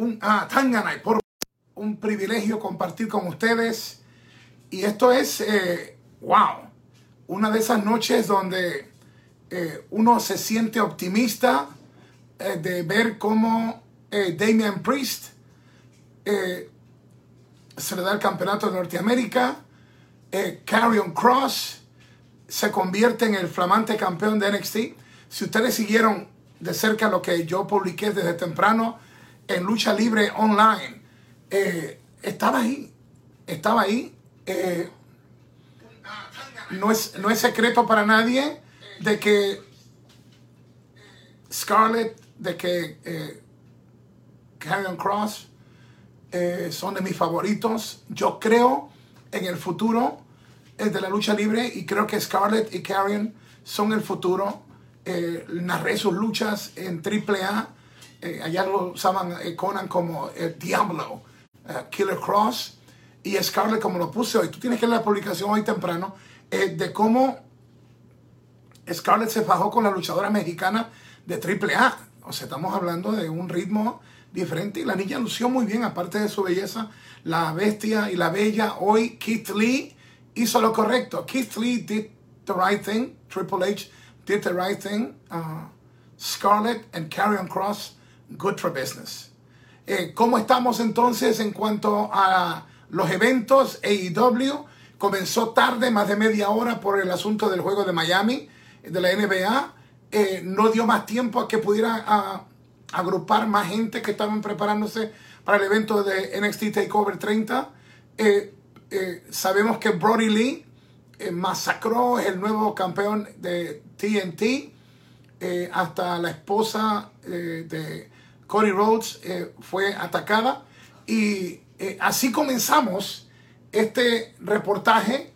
un ah, Tanganay, por un privilegio compartir con ustedes. Y esto es, eh, wow, una de esas noches donde eh, uno se siente optimista eh, de ver cómo Damian Priest se le da el campeonato de Norteamérica, Carrion Cross se convierte en el flamante campeón de NXT. Si ustedes siguieron de cerca lo que yo publiqué desde temprano en Lucha Libre Online, eh, estaba ahí, estaba ahí. Eh, no, es, no es secreto para nadie de que Scarlett, de que eh, Cross eh, son de mis favoritos. Yo creo en el futuro de la lucha libre y creo que Scarlett y Carrion son el futuro. narré sus luchas en AAA. Eh, allá lo usaban Conan como el Diablo. Eh, Killer Cross y Scarlett como lo puse hoy. Tú tienes que leer la publicación hoy temprano eh, de cómo Scarlett se bajó con la luchadora mexicana de AAA. O sea, estamos hablando de un ritmo diferente y la niña lució muy bien, aparte de su belleza, la bestia y la bella. Hoy Keith Lee hizo lo correcto. Keith Lee did the right thing. Triple H did the right thing. Uh, Scarlett and Carrion Cross, good for business. Eh, ¿Cómo estamos entonces en cuanto a los eventos AEW? Comenzó tarde, más de media hora por el asunto del juego de Miami, de la NBA. Eh, no dio más tiempo a que pudiera agrupar más gente que estaban preparándose para el evento de NXT TakeOver 30. Eh, sabemos que Brody Lee masacró, el nuevo campeón de TNT, hasta la esposa de Cody Rhodes eh, fue atacada y eh, así comenzamos este reportaje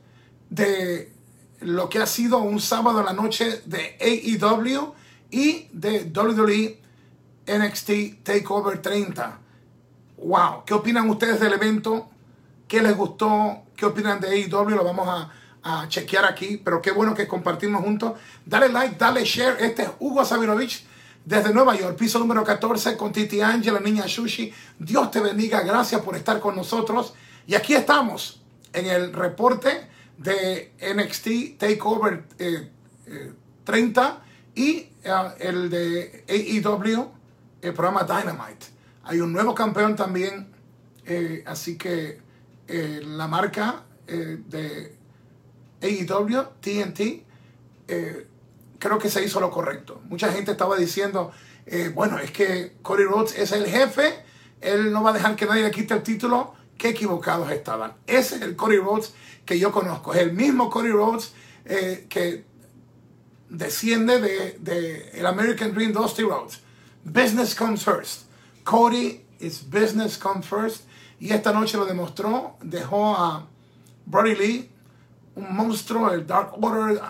de lo que ha sido un sábado en la noche de AEW y de WWE NXT Takeover 30. Wow, ¿qué opinan ustedes del evento? ¿Qué les gustó? ¿Qué opinan de AEW? Lo vamos a, a chequear aquí, pero qué bueno que compartimos juntos. Dale like, dale share. Este es Hugo Sabinovich desde Nueva York, piso número 14, con Titi Angela, niña Sushi. Dios te bendiga, gracias por estar con nosotros. Y aquí estamos en el reporte de NXT Takeover 30 eh, eh, y eh, el de AEW, el programa Dynamite. Hay un nuevo campeón también, así que la marca de AEW, TNT, creo que se hizo lo correcto. Mucha gente estaba diciendo, eh, bueno, es que Cody Rhodes es el jefe, él no va a dejar que nadie le quite el título. Qué equivocados estaban. Ese es el Cody Rhodes que yo conozco. Es el mismo Cody Rhodes eh, que desciende de, el American Dream Dusty Rhodes. Business comes first. Cody is business comes first. Y esta noche lo demostró. Dejó a Brody Lee, un monstruo, el Dark Order,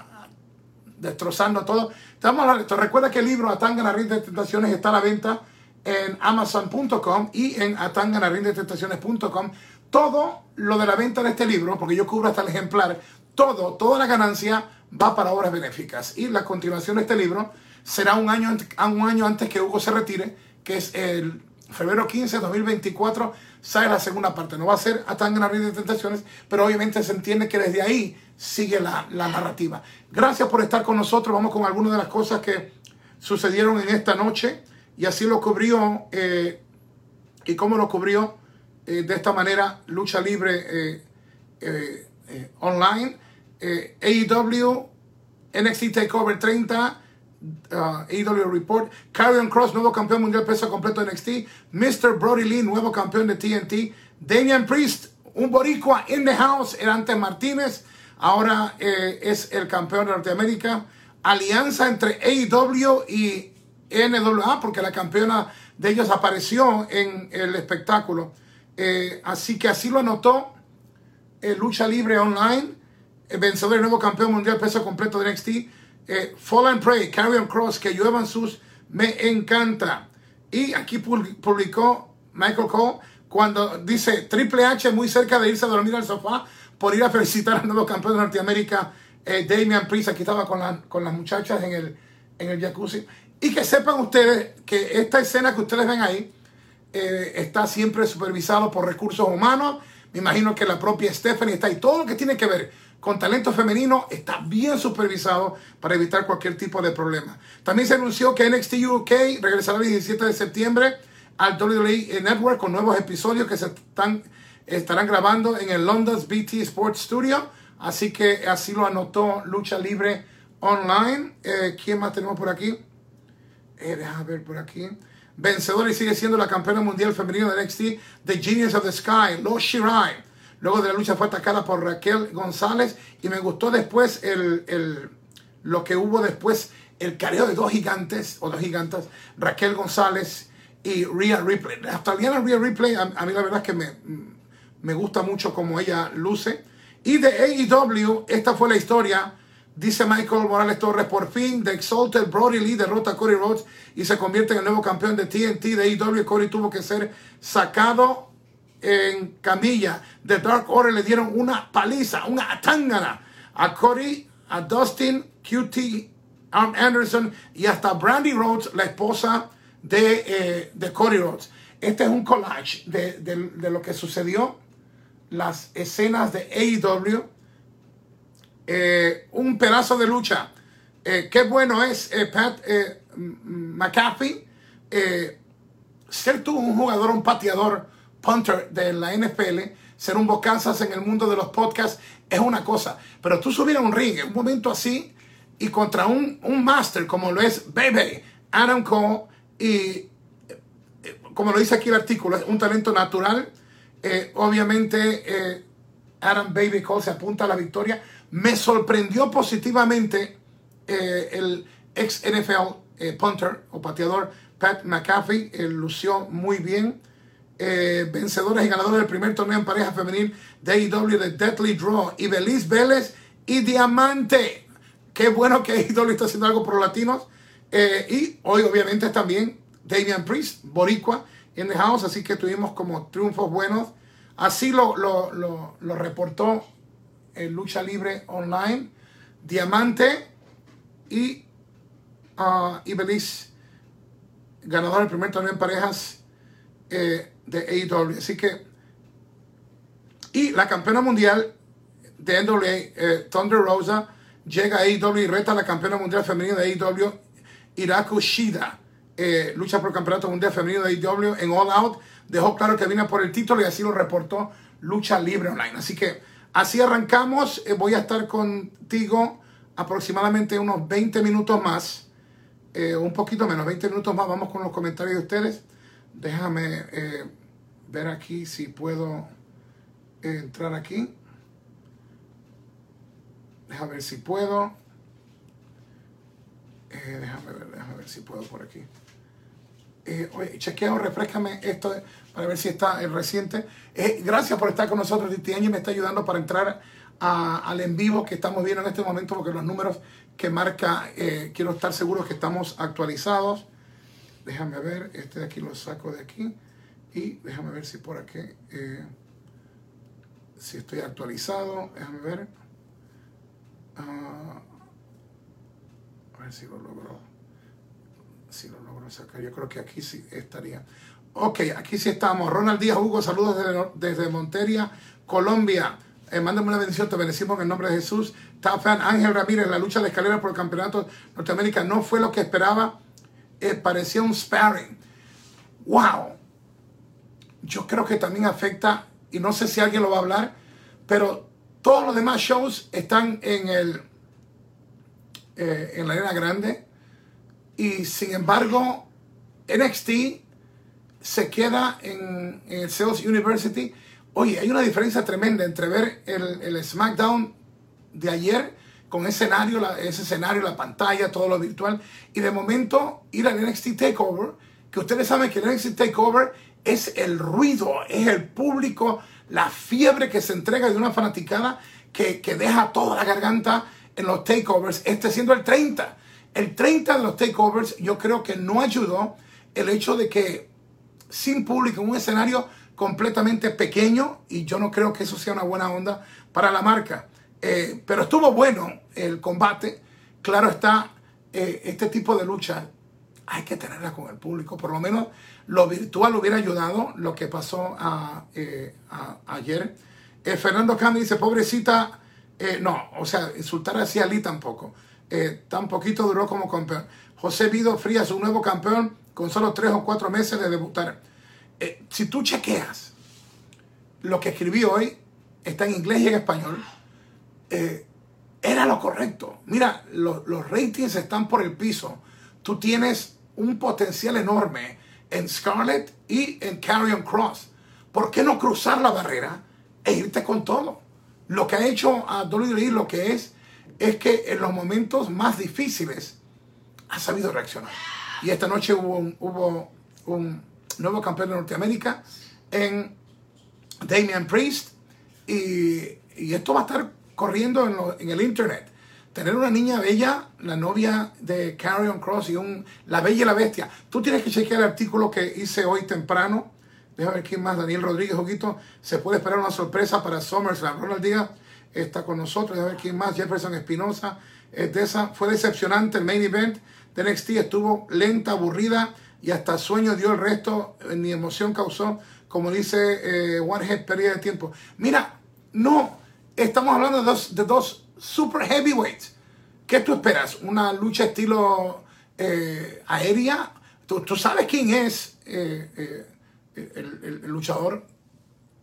destrozando todo. Te, recuerda que el libro Atanga la de Tentaciones está a la venta en amazon.com y en Tentaciones.com. Todo lo de la venta de este libro, porque yo cubro hasta el ejemplar, todo, toda la ganancia va para obras benéficas. Y la continuación de este libro será un año, un año antes que Hugo se retire, que es el febrero 15 de 2024, sale la segunda parte. No va a ser Atanga la de Tentaciones, pero obviamente se entiende que desde ahí sigue la, narrativa. Gracias por estar con nosotros. Vamos con algunas de las cosas que sucedieron en esta noche y así lo cubrió eh, y cómo lo cubrió eh, de esta manera Lucha Libre eh, online. AEW, NXT Takeover 30, AEW Report, Carrion Cross, nuevo campeón mundial peso completo de NXT, Mr. Brody Lee, nuevo campeón de TNT, Damian Priest, un boricua in the house, Erante Martínez, ahora eh, es el campeón de Norteamérica. Alianza entre AEW y NWA, porque la campeona de ellos apareció en el espectáculo. Eh, así que así lo anotó eh, Lucha Libre Online, el vencedor del nuevo campeón mundial peso completo de NXT. Fall and Pray, Carrion Cross, que lluevan sus, me encanta. Y aquí publicó Michael Cole cuando dice Triple H muy cerca de irse a dormir al sofá por ir a felicitar al nuevo campeón de Norteamérica, eh, Damian Priest, aquí estaba con, con las muchachas en el, en el jacuzzi. Y que sepan ustedes que esta escena que ustedes ven ahí eh, está siempre supervisado por recursos humanos. Me imagino que la propia Stephanie está ahí. Todo lo que tiene que ver con talento femenino está bien supervisado para evitar cualquier tipo de problema. También se anunció que NXT UK regresará el 17 de septiembre al WWE Network con nuevos episodios que se están, estarán grabando en el London's BT Sports Studio. Así que así lo anotó Lucha Libre Online. Eh, ¿Quién más tenemos por aquí? Eh, déjame ver por aquí. Vencedora y sigue siendo la campeona mundial femenina de NXT, The Genius of the Sky, Lo Shirai. Luego de la lucha fue atacada por Raquel González y me gustó después el, lo que hubo después, el careo de dos gigantes o dos gigantes, Raquel González y Rhea Ripley. La australiana Rhea Ripley, a, mí la verdad es que me, me gusta mucho como ella luce. Y de AEW, esta fue la historia Dice Michael Morales Torres, por fin The Exalted Brody Lee derrota a Cody Rhodes y se convierte en el nuevo campeón de TNT de AEW. Cody tuvo que ser sacado en camilla. The Dark Order le dieron una paliza, una atangana a Cody, a Dustin, QT, Anderson y hasta Brandy Rhodes, la esposa de, eh, de Cody Rhodes. Este es un collage de, de lo que sucedió, las escenas de AEW eh, un pedazo de lucha. Eh, qué bueno es eh, Pat McAfee ser tú un jugador, un pateador, punter de la NFL, ser un bocazas en el mundo de los podcasts es una cosa, pero tú subir a un ring en un momento así y contra un, un master como lo es Baby, Adam Cole y como lo dice aquí el artículo, es un talento natural. obviamente Adam Baby Cole se apunta a la victoria me sorprendió positivamente eh, el ex NFL eh, punter o pateador Pat McAfee, lució muy bien. Eh, vencedores y ganadores del primer torneo en pareja femenil de AEW de Deadly Draw, y Belis Vélez y Diamante. Qué bueno que AEW está haciendo algo por los latinos. y hoy obviamente también Damian Priest, Boricua, en the house, así que tuvimos como triunfos buenos. Así lo, lo, lo, reportó en Lucha Libre Online, Diamante y uh, Ibeliz, ganador del primer torneo en parejas eh, de AEW. Así que, y la campeona mundial de NWA, eh, Thunder Rosa, llega a AEW y reta a la campeona mundial femenina de AEW, Iraku Shida. Eh, lucha por el campeonato mundial femenino de AEW en All Out. Dejó claro que vino por el título y así lo reportó Lucha Libre Online. Así que Así arrancamos. Eh, voy a estar contigo aproximadamente unos 20 minutos más. Eh, un poquito menos, 20 minutos más. Vamos con los comentarios de ustedes. Déjame eh, ver aquí si puedo entrar aquí. Déjame ver si puedo. déjame ver, déjame ver si puedo por aquí. oye, chequeo, refrescame esto para ver si está el reciente. Eh, gracias por estar con nosotros. Este año me está ayudando para entrar al en vivo que estamos viendo en este momento porque los números que marca, eh, quiero estar seguro que estamos actualizados. Déjame ver, este de aquí lo saco de aquí y déjame ver si por aquí, eh, si estoy actualizado. Déjame ver. Ah, a ver si lo logro. Si lo logro sacar. Yo creo que aquí sí estaría. Ok, aquí sí estamos. Ronald Díaz Hugo, saludos desde, Montería, Colombia. Eh, mándame una bendición, te bendecimos en el nombre de Jesús. Tafan Ángel Ramírez, la lucha de escalera por el campeonato Norteamérica no fue lo que esperaba. Eh, parecía un sparring. ¡Wow! Yo creo que también afecta, y no sé si alguien lo va a hablar, pero todos los demás shows están en, el, eh, en la arena grande. Y sin embargo, NXT se queda en, el Sales University. Oye, hay una diferencia tremenda entre ver el, SmackDown de ayer con escenario, ese escenario, la pantalla, todo lo virtual, y de momento ir al NXT Takeover, que ustedes saben que el NXT Takeover es el ruido, es el público, la fiebre que se entrega de una fanaticada que, que deja toda la garganta en los takeovers, este siendo el 30. El 30 de los takeovers yo creo que no ayudó el hecho de que sin público, un escenario completamente pequeño y yo no creo que eso sea una buena onda para la marca. Eh, pero estuvo bueno el combate. Claro está, eh, este tipo de lucha hay que tenerla con el público. Por lo menos lo virtual hubiera ayudado lo que pasó a, eh, ayer. Fernando Cami dice, pobrecita, no, o sea, insultar así a Ali tampoco. tan poquito duró como campeón. José Vido Frías, un nuevo campeón con solo tres o cuatro meses de debutar. si tú chequeas lo que escribí hoy, está en inglés y en español, era lo correcto. Mira, los ratings están por el piso. Tú tienes un potencial enorme en Scarlett y en Carrion Cross. ¿Por qué no cruzar la barrera e irte con todo? Lo que ha hecho a WWE lo que es, es que en los momentos más difíciles ha sabido reaccionar. Y esta noche hubo un, hubo un nuevo campeón de Norteamérica en Damian Priest. Y, y esto va a estar corriendo en, el internet. Tener una niña bella, la novia de Carrion Cross y un La Bella y la Bestia. Tú tienes que chequear el artículo que hice hoy temprano. Déjame ver quién más. Daniel Rodríguez, Joquito. Se puede esperar una sorpresa para SummerSlam. Ronald Díaz está con nosotros. Déjame ver quién más. Jefferson Espinosa. de esa. Fue decepcionante el main event de NXT. Estuvo lenta, aburrida y hasta sueño dio el resto. Ni emoción causó. Como dice eh, One pérdida de tiempo. Mira, no Estamos hablando de dos, de dos super heavyweights. ¿Qué tú esperas? ¿Una lucha estilo eh, aérea? ¿Tú, sabes quién es eh, eh, el, luchador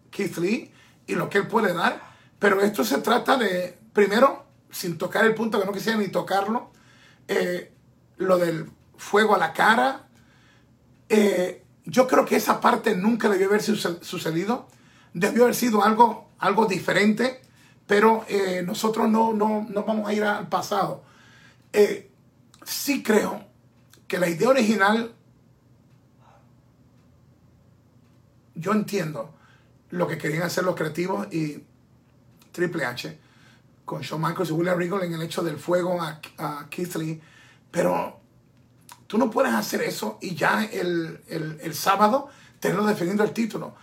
Keith Lee y lo que él puede dar? Pero esto se trata de, primero, sin tocar el punto que no quisiera ni tocarlo, lo del fuego a la cara. yo creo que esa parte nunca debió haber sucedido. Debió haber sido algo, algo diferente pero eh, nosotros no, no, vamos a ir al pasado. Eh, sí creo que la idea original, yo entiendo lo que querían hacer los creativos y Triple H con Shawn Michaels y William Regal en el hecho del fuego a, Keith Lee, pero tú no puedes hacer eso y ya el, el, el sábado tenerlo defendiendo el título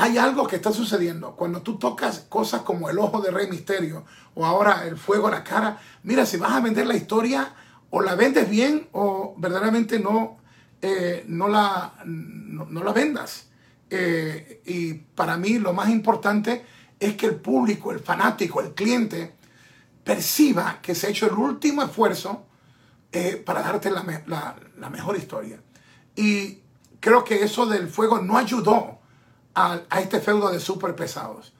hay algo que está sucediendo. Cuando tú tocas cosas como el ojo de Rey Misterio o ahora el fuego a la cara, mira, si vas a vender la historia, o la vendes bien o verdaderamente no, eh, no, la, no, la vendas. Eh, y para mí lo más importante es que el público, el fanático, el cliente, perciba que se ha hecho el último esfuerzo eh, para darte la, la mejor historia. Y creo que eso del fuego no ayudó a, este feudo de super pesados,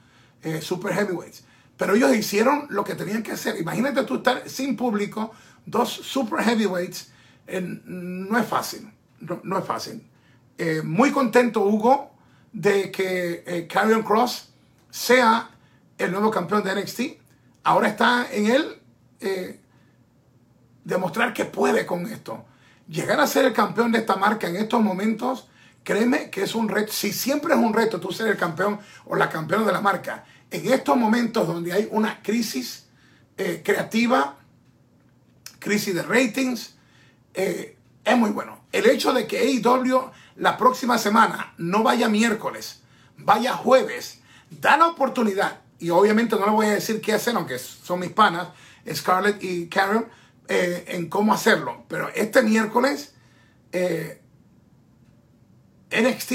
eh, super heavyweights. Pero ellos hicieron lo que tenían que hacer. Imagínate tú estar sin público, dos super heavyweights, no es fácil, no, es fácil. Eh, muy contento Hugo de que eh, Cross sea el nuevo campeón de NXT. Ahora está en él eh, demostrar que puede con esto. Llegar a ser el campeón de esta marca en estos momentos Créeme que es un reto, si siempre es un reto tú ser el campeón o la campeona de la marca, en estos momentos donde hay una crisis eh, creativa, crisis de ratings, eh, es muy bueno. El hecho de que AEW la próxima semana no vaya miércoles, vaya jueves, da la oportunidad, y obviamente no le voy a decir qué hacer, aunque son mis panas, Scarlett y Karen, eh, en cómo hacerlo, pero este miércoles NXT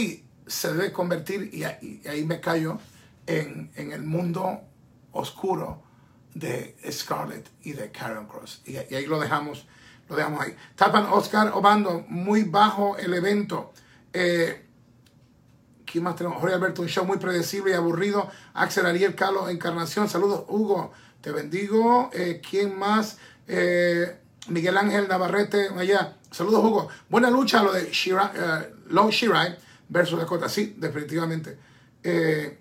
se debe convertir, y ahí, me callo, en, el mundo oscuro de Scarlett y de Karen Cross. Y, ahí lo dejamos, lo dejamos ahí. Tapan Oscar Obando, muy bajo el evento. Eh, ¿Quién más tenemos? Jorge Alberto, un show muy predecible y aburrido. Axel Ariel Carlos Encarnación, saludos Hugo, te bendigo. Eh, ¿Quién más? Eh, Miguel Ángel Navarrete, allá. Saludos, Hugo. Buena lucha lo de Shira, uh, Long Shirai versus Dakota. Sí, definitivamente. Eh,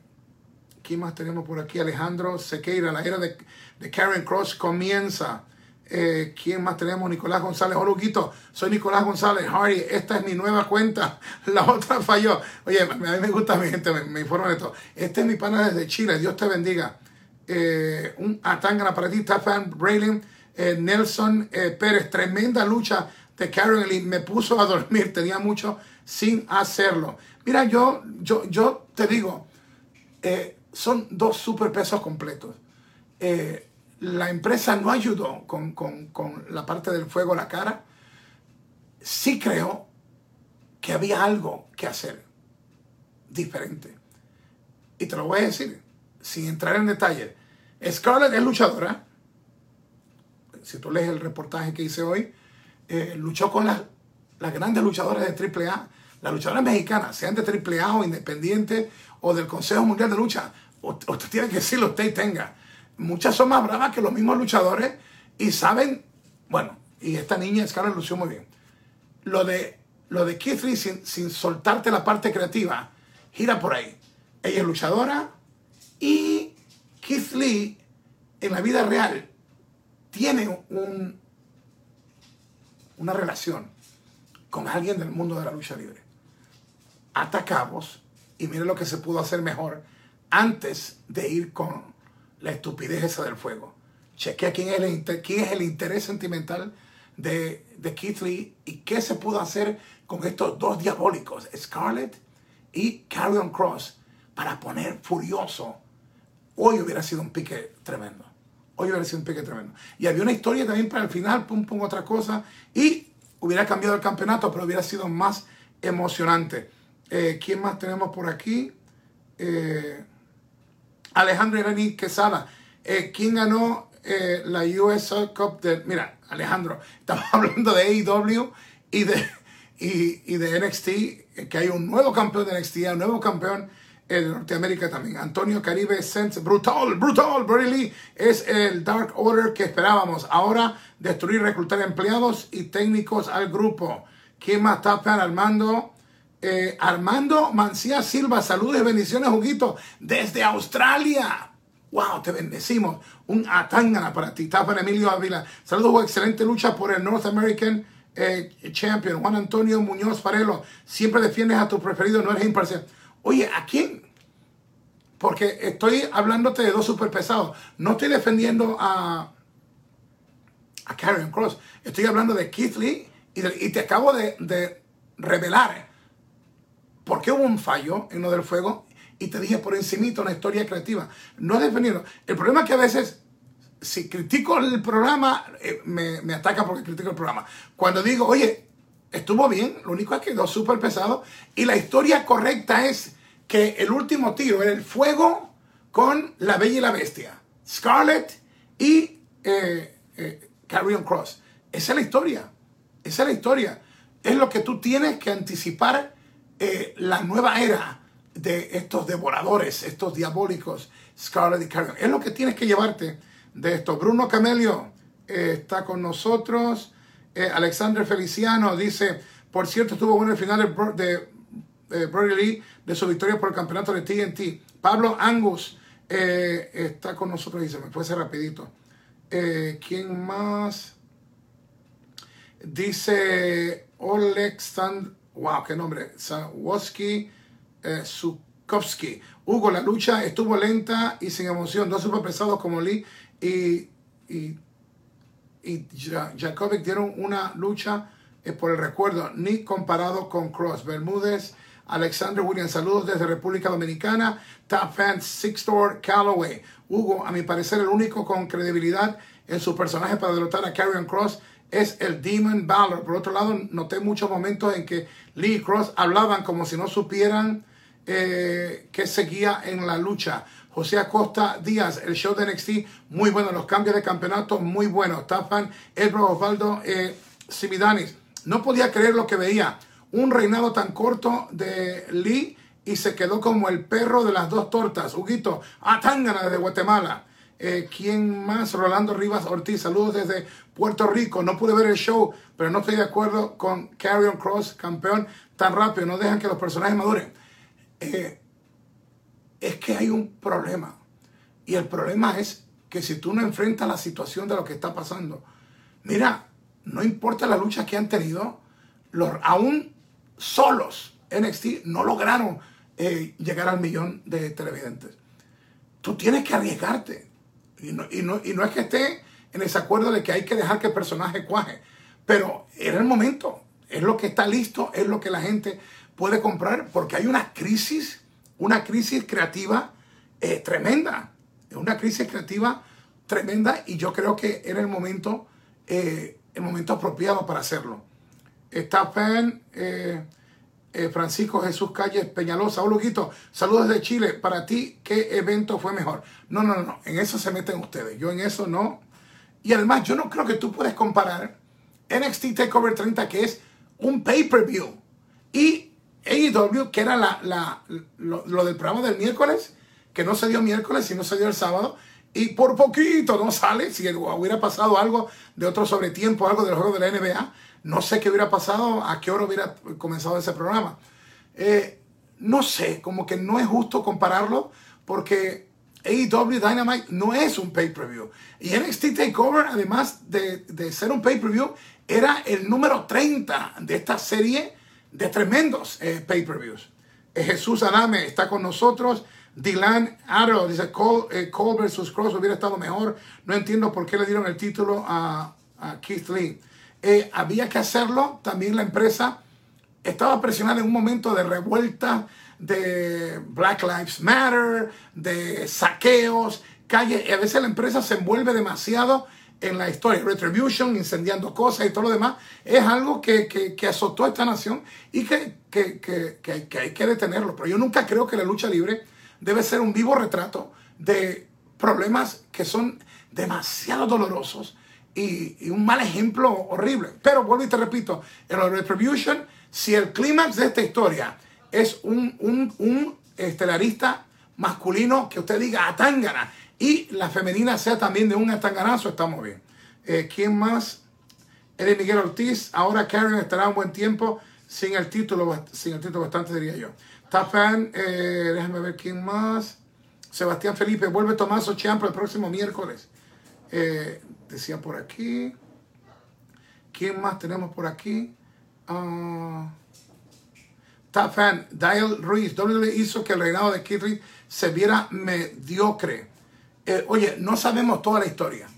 ¿Quién más tenemos por aquí? Alejandro Sequeira. La era de, de Karen Cross comienza. Eh, ¿Quién más tenemos? Nicolás González. Hola, Soy Nicolás González. Harry, esta es mi nueva cuenta. La otra falló. Oye, a mí me gusta mi gente, me, me de todo. Este es mi pana desde Chile. Dios te bendiga. Eh, un atangana para ti, Stefan Brayling. Eh, Nelson eh, Pérez, tremenda lucha de Lee, me puso a dormir, tenía mucho sin hacerlo. Mira, yo, yo, yo te digo, eh, son dos super pesos completos. la empresa no ayudó con, la parte del fuego a la cara. sí creo que había algo que hacer diferente. Y te lo voy a decir, sin entrar en detalle. Scarlett es luchadora. Si tú lees el reportaje que hice hoy, eh, luchó con las, grandes luchadoras de AAA, las luchadoras mexicanas, sean de AAA o independientes o del Consejo Mundial de Lucha. Usted tiene que decirlo, usted tenga. Muchas son más bravas que los mismos luchadores y saben, bueno, y esta niña Scarlett lució muy bien. Lo de, lo de Keith Lee sin, sin soltarte la parte creativa, gira por ahí. Ella es luchadora y Keith Lee en la vida real tiene un, una relación con alguien del mundo de la lucha libre. Atacamos y mire lo que se pudo hacer mejor antes de ir con la estupidez esa del fuego. Chequea quién es el, quién es el interés sentimental de, de Keith Lee y qué se pudo hacer con estos dos diabólicos, Scarlett y Carrion Cross, para poner furioso. Hoy hubiera sido un pique tremendo. Hoy hubiera sido un pique tremendo. Y había una historia también para el final, pum, pum, otra cosa. Y hubiera cambiado el campeonato, pero hubiera sido más emocionante. Eh, ¿Quién más tenemos por aquí? Eh, Alejandro Irani Quesada. Eh, ¿Quién ganó eh, la US Cup de... Mira, Alejandro, estamos hablando de AEW y de, y, de NXT, que hay un nuevo campeón de NXT, un nuevo campeón en Norteamérica también. Antonio Caribe Sense, brutal, brutal, Lee es el Dark Order que esperábamos. Ahora destruir, reclutar empleados y técnicos al grupo. ¿Quién más está Armando? Eh, Armando Mancía Silva, saludos bendiciones, Juguito, desde Australia. Wow, te bendecimos. Un atangana para ti. Tapa Emilio Ávila. Saludos, excelente lucha por el North American eh, Champion. Juan Antonio Muñoz Farelo. Siempre defiendes a tu preferido, no eres imparcial. Oye, ¿a quién? Porque estoy hablándote de dos super pesados. No estoy defendiendo a, a Karen Cross. Estoy hablando de Keith Lee y, te acabo de, revelar por qué hubo un fallo en lo del fuego y te dije por encimito una historia creativa. No defendido. El problema es que a veces, si critico el programa, eh, me, me ataca porque critico el programa. Cuando digo, oye, estuvo bien, lo único es que quedó súper pesado. Y la historia correcta es que el último tiro era el fuego con la bella y la bestia. Scarlett y eh, eh, Carrion Cross. Esa es la historia. Esa es la historia. Es lo que tú tienes que anticipar la nueva era de estos devoradores, estos diabólicos, Scarlet y Carrion. Es lo que tienes que llevarte de esto. Bruno Camelio eh, está con nosotros. Eh, Alexander Feliciano dice, por cierto, estuvo bueno el final de Brody Lee de su victoria por el campeonato de TNT. Pablo Angus eh, está con nosotros y se me fue rapidito. ¿Quién más? Dice Oleg Sand... Wow, qué nombre. Sawoski eh, Sukovsky. Hugo, la lucha estuvo lenta y sin emoción. Dos super pesados como Lee y, y, Jakovic dieron una lucha eh, por el recuerdo, ni comparado con Cross. Bermúdez, Alexander Williams, saludos desde República Dominicana. Top Fans, Six Store, Callaway. Hugo, a mi parecer, el único con credibilidad en su personaje para derrotar a Karrion Cross es el Demon Balor. Por otro lado, noté muchos momentos en que Lee Cross hablaban como si no supieran eh, que seguía en la lucha. José Acosta Díaz, el show de NXT, muy bueno. Los cambios de campeonato, muy buenos. Tafan, Edro Osvaldo eh, Simidanis. No podía creer lo que veía. Un reinado tan corto de Lee y se quedó como el perro de las dos tortas. Huguito, Atángana desde Guatemala. Eh, ¿Quién más? Rolando Rivas Ortiz. Saludos desde Puerto Rico. No pude ver el show, pero no estoy de acuerdo con Carrion Cross, campeón, tan rápido. No dejan que los personajes maduren. Eh, es que hay un problema. Y el problema es que si tú no enfrentas la situación de lo que está pasando, mira, no importa la lucha que han tenido, los, aún solos NXT no lograron eh, llegar al millón de televidentes. Tú tienes que arriesgarte. Y no, y, no, y no es que esté en ese acuerdo de que hay que dejar que el personaje cuaje, pero era el momento, es lo que está listo, es lo que la gente puede comprar porque hay una crisis, una crisis creativa eh, tremenda, una crisis creativa tremenda y yo creo que era el momento, eh, el momento apropiado para hacerlo. Está fan eh, eh, Francisco Jesús Calles Peñalosa. Oh, Luquito, saludos desde Chile. Para ti, ¿qué evento fue mejor? No, no, no, en eso se meten ustedes. Yo en eso no. Y además, yo no creo que tú puedes comparar NXT TakeOver 30, que es un pay-per-view, y AEW, que era la, lo, lo, del programa del miércoles, que no se dio miércoles, sino se dio el sábado, y por poquito no sale. Si hubiera pasado algo de otro sobretiempo, algo del juego de la NBA, no sé qué hubiera pasado, a qué hora hubiera comenzado ese programa. Eh, no sé, como que no es justo compararlo porque AEW Dynamite no es un pay-per-view. Y NXT TakeOver, además de, ser un pay-per-view, era el número 30 de esta serie de tremendos eh, pay-per-views. Eh, Jesús Adame está con nosotros. Dylan Arrow dice Cole, Cole, versus Cross hubiera estado mejor. No entiendo por qué le dieron el título a, a Keith Lee. Eh, había que hacerlo. También la empresa estaba presionada en un momento de revuelta, de Black Lives Matter, de saqueos, calle. A veces la empresa se envuelve demasiado en la historia. Retribution, incendiando cosas y todo lo demás, es algo que, que, azotó a esta nación y que, que, hay que detenerlo. Pero yo nunca creo que la lucha libre debe ser un vivo retrato de problemas que son demasiado dolorosos y, un mal ejemplo horrible. Pero vuelvo y te repito, en la Retribution, si el clímax de esta historia es un, un, estelarista masculino que usted diga atangana y la femenina sea también de un atanganazo, estamos bien. Eh, ¿Quién más? Eres Miguel Ortiz. Ahora Karen estará un buen tiempo sin el título, sin el título bastante diría yo. Tafan, eh, déjame ver quién más. Sebastián Felipe, vuelve Tomás Ochampo el próximo miércoles. Eh, decía por aquí. ¿Quién más tenemos por aquí? Uh, fan, Dial Ruiz. WWE hizo que el reinado de Keith se viera mediocre. Eh, oye, no sabemos toda la historia.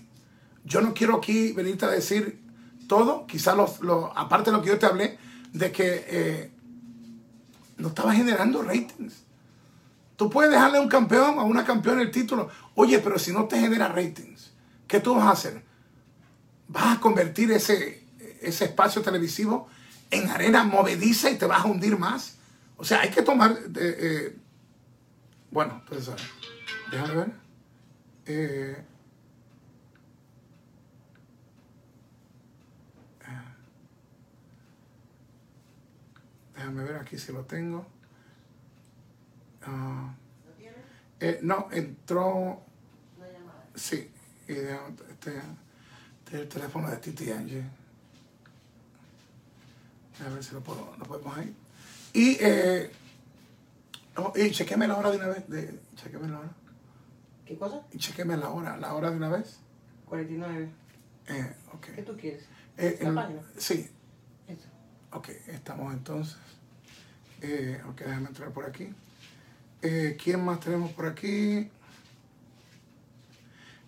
Yo no quiero aquí venirte a decir todo. Quizás, lo, aparte de lo que yo te hablé, de que eh, no estaba generando ratings. Tú puedes dejarle a un campeón, a una campeona el título. Oye, pero si no te genera ratings, ¿qué tú vas a hacer? Vas a convertir ese, ese espacio televisivo en arena movediza y te vas a hundir más. O sea, hay que tomar... Eh, bueno, pues déjame ver. Eh, déjame ver aquí si lo tengo. Uh, eh, no, entró... Sí, este, el teléfono de Titi Angie. A ver si lo, puedo, lo podemos ahí. Y, eh, oh, y chequeme la hora de una vez. De, chequeme la hora. ¿Qué cosa? Y chequeme la hora, la hora de una vez. 49. Eh, okay. ¿Qué tú quieres? Eh, ¿La página? Sí. Eso. Ok, estamos entonces. Eh, ok, déjame entrar por aquí. Eh, ¿Quién más tenemos por aquí?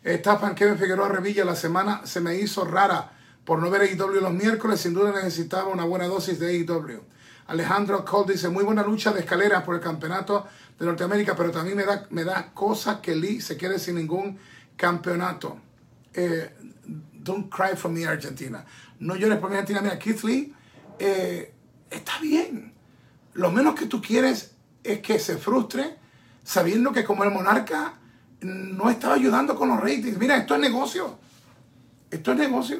Estafan Kevin Figueroa Revilla, la semana se me hizo rara por no ver AEW los miércoles. Sin duda necesitaba una buena dosis de AEW. Alejandro Cole dice, muy buena lucha de escaleras por el campeonato de Norteamérica, pero también me da, me cosa que Lee se quede sin ningún campeonato. Eh, don't cry for me, Argentina. No llores por mi Argentina. Mira, Keith Lee eh, está bien. Lo menos que tú quieres es que se frustre sabiendo que como el monarca no estaba ayudando con los ratings. Mira, esto es negocio. Esto es negocio.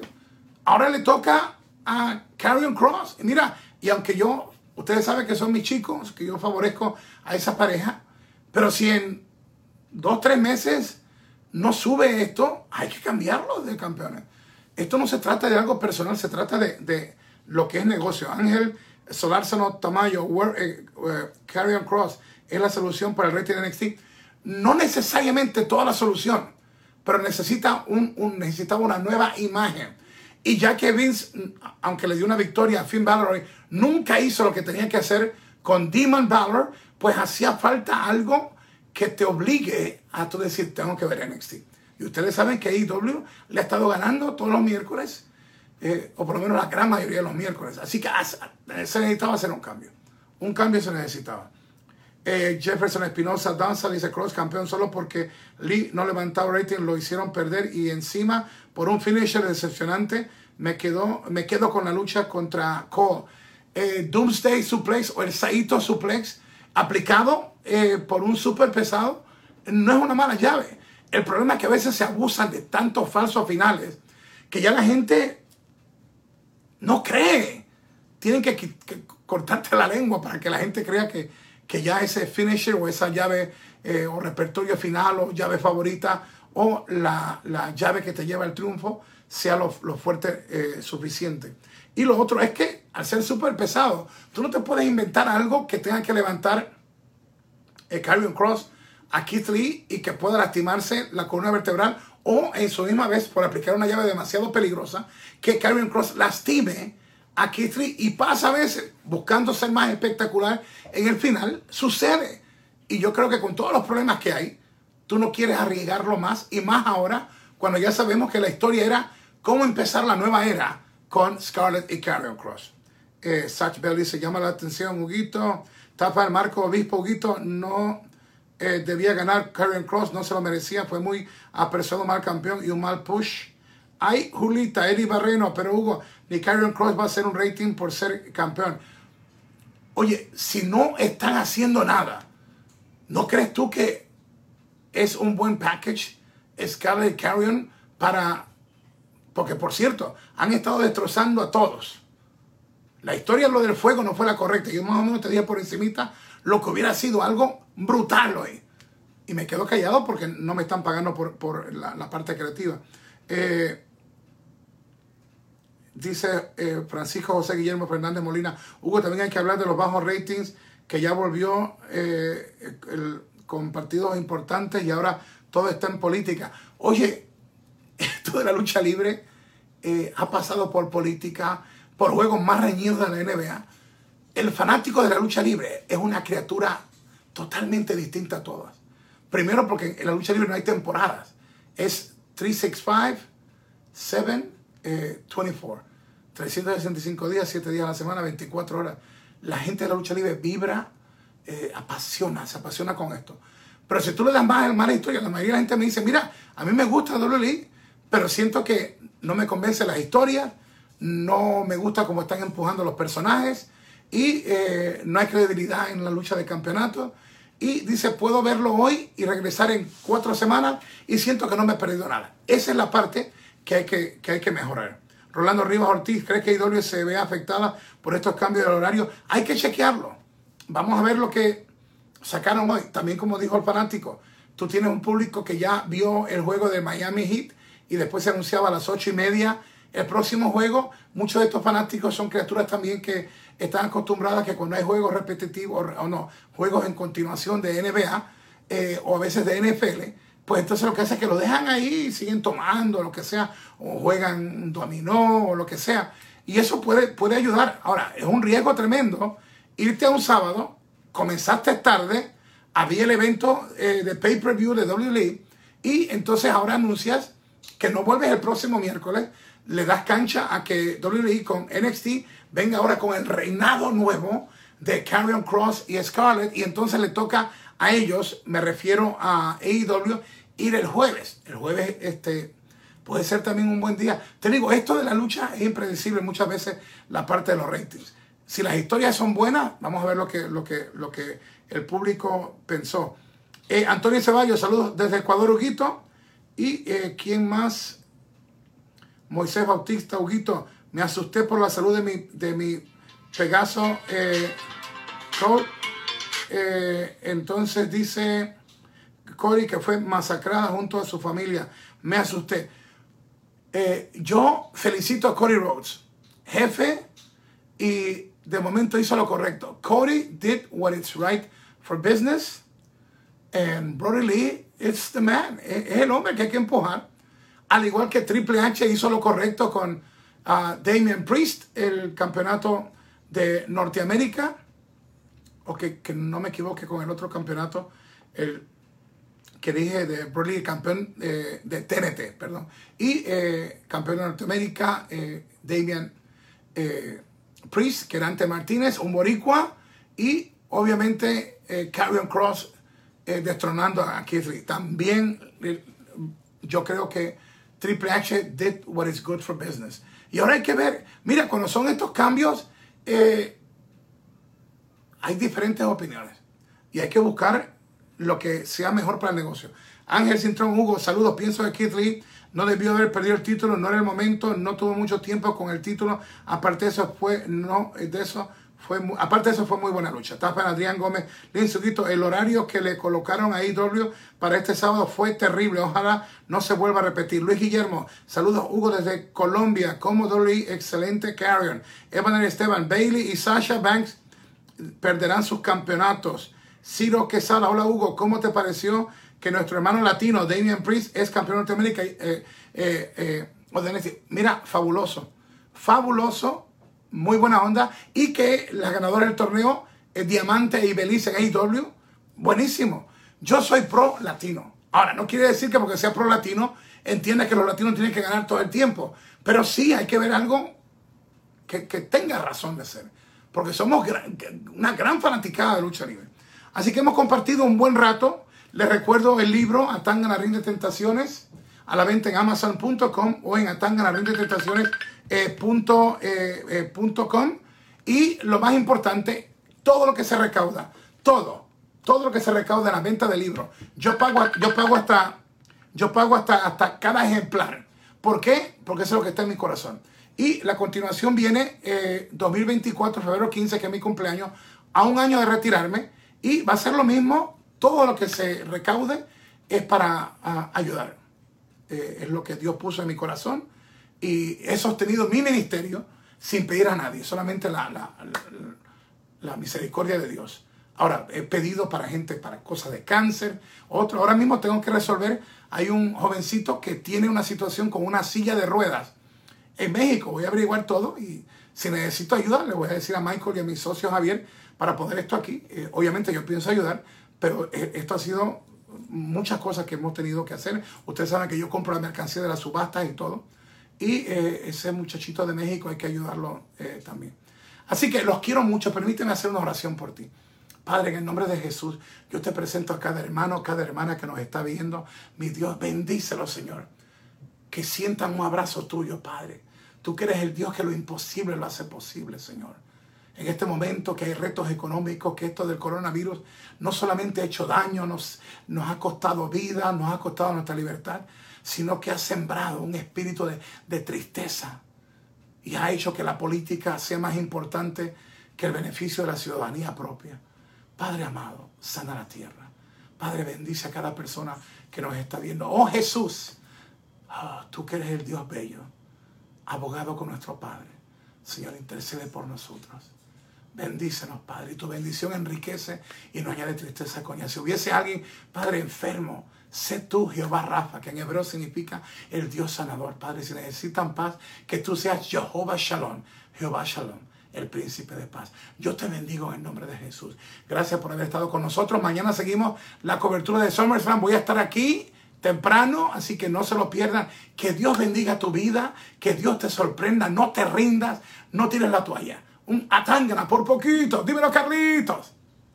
Ahora le toca a Carrion Cross. Mira, y aunque yo, ustedes saben que son mis chicos, que yo favorezco a esa pareja, pero si en dos, tres meses no sube esto, hay que cambiarlo de campeones. Esto no se trata de algo personal, se trata de, lo que es negocio. Ángel Solarzano Tamayo, eh, eh, Carrion Cross es la solución para el rating de NXT no necesariamente toda la solución, pero necesita un, necesitaba una nueva imagen. Y ya que Vince, aunque le dio una victoria a Finn Balor, nunca hizo lo que tenía que hacer con Demon Balor, pues hacía falta algo que te obligue a tú decir, tengo que ver NXT. Y ustedes saben que AEW le ha estado ganando todos los miércoles, eh, o por lo menos la gran mayoría de los miércoles. Así que se necesitaba hacer un cambio. Un cambio se necesitaba. Eh, Jefferson Espinosa danza, dice Cross campeón solo porque Lee no levantaba rating, lo hicieron perder y encima por un finisher decepcionante me, quedo, me quedo con la lucha contra Cole. Eh, Doomsday Suplex o el Saito Suplex aplicado eh, por un super pesado no es una mala llave. El problema es que a veces se abusan de tantos falsos finales que ya la gente no cree. Tienen que, que cortarte la lengua para que la gente crea que, que ya ese finisher o esa llave eh, o repertorio final o llave favorita o la, la, llave que te lleva al triunfo sea lo, fuerte eh, suficiente. Y lo otro es que al ser súper pesado, tú no te puedes inventar algo que tenga que levantar el Carrion Cross a Keith Lee y que pueda lastimarse la columna vertebral o en su misma vez por aplicar una llave demasiado peligrosa que Carrion Cross lastime a Lee y pasa a veces buscando ser más espectacular en el final sucede. Y yo creo que con todos los problemas que hay tú no quieres arriesgarlo más y más ahora cuando ya sabemos que la historia era cómo empezar la nueva era con Scarlett y Carrion Cross eh, Satch Bell dice llama la atención Huguito. Tapa el marco obispo Huguito no eh, debía ganar Karen Cross, no se lo merecía, fue muy apresado, mal campeón y un mal push. Hay Julita, Eddie Barreno, pero Hugo, ni Karen Cross va a ser un rating por ser campeón. Oye, si no están haciendo nada, ¿no crees tú que es un buen package Scarlett Carrion para... Porque por cierto, han estado destrozando a todos. La historia de lo del fuego no fue la correcta. Yo más o menos te dije por encimita lo que hubiera sido algo brutal hoy. Y me quedo callado porque no me están pagando por, la, parte creativa. Eh, dice eh, Francisco José Guillermo Fernández Molina. Hugo, también hay que hablar de los bajos ratings que ya volvió eh, con partidos importantes y ahora todo está en política. Oye, esto de la lucha libre ha pasado por política, por juegos más reñidos de la NBA el fanático de la lucha libre es una criatura totalmente distinta a todas. Primero porque en la lucha libre no hay temporadas. Es 365, 7, 24. 365 días, 7 días a la semana, 24 horas. La gente de la lucha libre vibra, eh, apasiona, se apasiona con esto. Pero si tú le das más, mala historia, la mayoría de la gente me dice, mira, a mí me gusta WWE, pero siento que no me convence las historias, no me gusta cómo están empujando los personajes, y eh, no hay credibilidad en la lucha de campeonato. Y dice, puedo verlo hoy y regresar en cuatro semanas y siento que no me he perdido nada. Esa es la parte que hay que, hay que mejorar. Rolando Rivas Ortiz, ¿cree que IW se ve afectada por estos cambios de horario? Hay que chequearlo. Vamos a ver lo que sacaron hoy. También como dijo el fanático, tú tienes un público que ya vio el juego de Miami Heat y después se anunciaba a las ocho y media el próximo juego. Muchos de estos fanáticos son criaturas también que están acostumbradas que cuando hay juegos repetitivos o no, juegos en continuación de NBA eh, o a veces de NFL, pues entonces lo que hace es que lo dejan ahí y siguen tomando, lo que sea, o juegan dominó o lo que sea. Y eso puede, puede ayudar. Ahora, es un riesgo tremendo irte a un sábado, comenzaste tarde, había el evento eh, de pay-per-view de WWE y entonces ahora anuncias que no vuelves el próximo miércoles, le das cancha a que WWE con NXT venga ahora con el reinado nuevo de Carrion Cross y Scarlett y entonces le toca a ellos, me refiero a AEW, ir el jueves. El jueves este, puede ser también un buen día. Te digo, esto de la lucha es impredecible muchas veces la parte de los ratings. Si las historias son buenas, vamos a ver lo que, lo que, lo que el público pensó. Eh, Antonio Ceballos, saludos desde Ecuador, Huguito. ¿Y eh, quién más? Moisés Bautista, Huguito. Me asusté por la salud de mi, de mi Pegaso eh, eh, entonces dice Cory que fue masacrada junto a su familia. Me asusté. Eh, yo felicito a Cody Rhodes, jefe, y de momento hizo lo correcto. Cody did what is right for business. And Brody Lee, it's the man. Es el hombre que hay que empujar. Al igual que Triple H hizo lo correcto con a Damian Priest, el campeonato de Norteamérica, o que, no me equivoque con el otro campeonato, el que dije de Broly, campeón eh, de TNT, perdón, y eh, campeón de Norteamérica, eh, Damian Priest, que era ante Martínez, un boricua, y obviamente Carrion Cross destronando a Keith. También yo creo que Triple H did what is good for business. Y ahora hay que ver, mira, cuando son estos cambios, eh, hay diferentes opiniones. Y hay que buscar lo que sea mejor para el negocio. Ángel Cintrón, Hugo, saludos. Pienso que Keith Lee no debió haber perdido el título, no era el momento, no tuvo mucho tiempo con el título. Aparte de eso, fue, no, de eso, fue aparte de eso, fue muy buena lucha. Tapa Adrián Gómez, Linsuquito, el horario que le colocaron a IW para este sábado fue terrible. Ojalá no se vuelva a repetir. Luis Guillermo, saludos Hugo desde Colombia. Como Dolly, excelente carrion. Evan Esteban, Bailey y Sasha Banks perderán sus campeonatos. Ciro Quesada, hola Hugo, ¿cómo te pareció que nuestro hermano latino, Damian Priest, es campeón de Norteamérica? Eh, eh, eh, mira, fabuloso, fabuloso, muy buena onda, y que la ganadora del torneo es Diamante y Belice en AEW, buenísimo. Yo soy pro latino. Ahora, no quiere decir que porque sea pro latino, entienda que los latinos tienen que ganar todo el tiempo, pero sí hay que ver algo que, que tenga razón de ser porque somos una gran fanaticada de lucha libre. Así que hemos compartido un buen rato. Les recuerdo el libro Atanga la Ring de Tentaciones a la venta en amazon.com o en atanganaringdetentaciones.com. Eh, eh, eh, y lo más importante, todo lo que se recauda, todo, todo lo que se recauda en la venta del libro. Yo pago, yo pago hasta, yo pago hasta, hasta cada ejemplar. ¿Por qué? Porque eso es lo que está en mi corazón. Y la continuación viene 2024, eh, febrero 15, que es mi cumpleaños, a un año de retirarme. Y va a ser lo mismo, todo lo que se recaude es para ayudar. Eh, es lo que Dios puso en mi corazón. Y he sostenido mi ministerio sin pedir a nadie, solamente la, la, la, misericordia de Dios. Ahora, he pedido para gente, para cosas de cáncer, otro. Ahora mismo tengo que resolver, hay un jovencito que tiene una situación con una silla de ruedas en México. Voy a averiguar todo y si necesito ayuda, le voy a decir a Michael y a mi socio Javier para poner esto aquí. Eh, obviamente yo pienso ayudar, pero eh, esto ha sido muchas cosas que hemos tenido que hacer. Ustedes saben que yo compro la mercancía de las subastas y todo. Y eh, ese muchachito de México hay que ayudarlo también. Así que los quiero mucho. Permíteme hacer una oración por ti. Padre, en el nombre de Jesús, yo te presento a cada hermano, cada hermana que nos está viendo. Mi Dios, bendícelo, Señor. Que sientan un abrazo tuyo, Padre. Tú que eres el Dios que lo imposible lo hace posible, Señor. En este momento que hay retos económicos, que esto del coronavirus no solamente ha hecho daño, nos, ha costado vida, nos ha costado nuestra libertad, sino que ha sembrado un espíritu de, de tristeza y ha hecho que la política sea más importante que el beneficio de la ciudadanía propia. Padre amado, sana la tierra. Padre, bendice a cada persona que nos está viendo. Oh Jesús, ah, tú que eres el Dios bello abogado con nuestro Padre. Señor, intercede por nosotros. Bendícenos, Padre. Y tu bendición enriquece y no añade tristeza ella. Si hubiese alguien, Padre, enfermo, sé tú, Jehová Rafa, que en hebreo significa el Dios sanador. Padre, si necesitan paz, que tú seas Jehová Shalom. Jehová Shalom, el príncipe de paz. Yo te bendigo en el nombre de Jesús. Gracias por haber estado con nosotros. Mañana seguimos la cobertura de SummerSlam. Voy a estar aquí temprano, así que no se lo pierdan. Que Dios bendiga tu vida, que Dios te sorprenda, no te rindas, no tires la toalla. Un atángana por poquito, dímelo Carlitos.